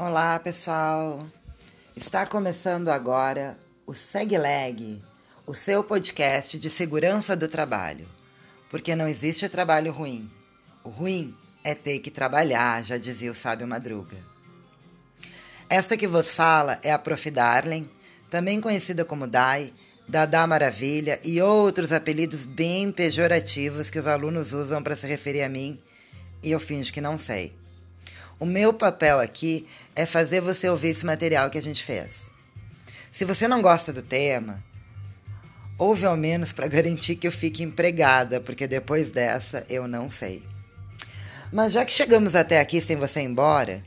Olá, pessoal. Está começando agora o SegLeg, o seu podcast de segurança do trabalho. Porque não existe trabalho ruim. O ruim é ter que trabalhar, já dizia o sábio Madruga. Esta que vos fala é a Prof. Darling, também conhecida como Dai, Dada Maravilha e outros apelidos bem pejorativos que os alunos usam para se referir a mim e eu finjo que não sei. O meu papel aqui é fazer você ouvir esse material que a gente fez. Se você não gosta do tema, ouve ao menos para garantir que eu fique empregada, porque depois dessa eu não sei. Mas já que chegamos até aqui sem você ir embora,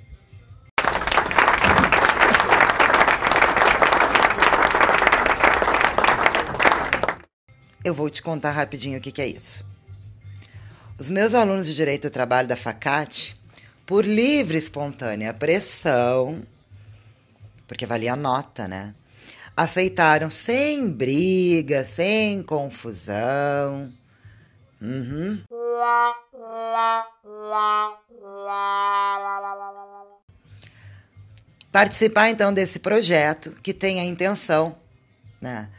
eu vou te contar rapidinho o que, que é isso. Os meus alunos de Direito do Trabalho da FACAT por livre espontânea pressão, porque valia a nota, né? Aceitaram sem briga, sem confusão. Uhum. Participar então desse projeto que tem a intenção né,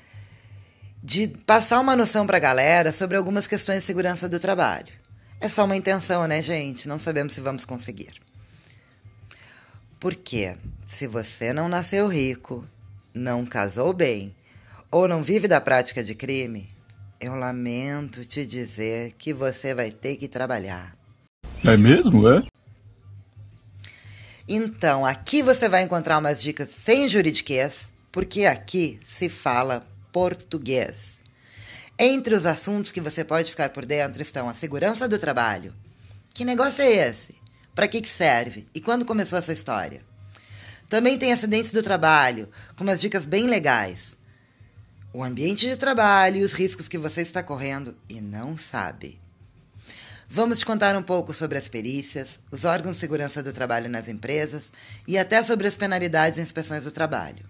de passar uma noção para a galera sobre algumas questões de segurança do trabalho. É só uma intenção, né, gente? Não sabemos se vamos conseguir. Porque se você não nasceu rico, não casou bem ou não vive da prática de crime, eu lamento te dizer que você vai ter que trabalhar. É mesmo, é? Então, aqui você vai encontrar umas dicas sem juridiquês, porque aqui se fala português. Entre os assuntos que você pode ficar por dentro estão a segurança do trabalho. Que negócio é esse? Para que, que serve? E quando começou essa história? Também tem acidentes do trabalho, com umas dicas bem legais. O ambiente de trabalho e os riscos que você está correndo e não sabe. Vamos te contar um pouco sobre as perícias, os órgãos de segurança do trabalho nas empresas e até sobre as penalidades e inspeções do trabalho.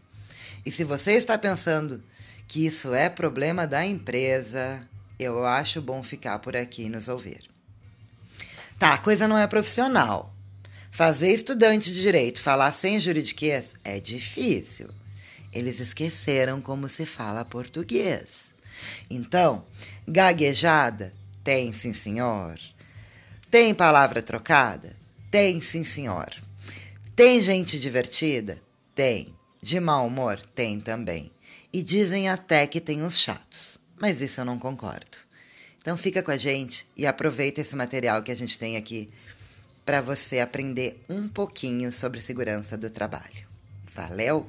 E se você está pensando que isso é problema da empresa, eu acho bom ficar por aqui e nos ouvir. Tá, a coisa não é profissional. Fazer estudante de direito falar sem juridiquês é difícil. Eles esqueceram como se fala português. Então, gaguejada? Tem, sim, senhor. Tem palavra trocada? Tem, sim, senhor. Tem gente divertida? Tem. De mau humor? Tem também. E dizem até que tem uns chatos. Mas isso eu não concordo. Então fica com a gente e aproveita esse material que a gente tem aqui para você aprender um pouquinho sobre segurança do trabalho. Valeu!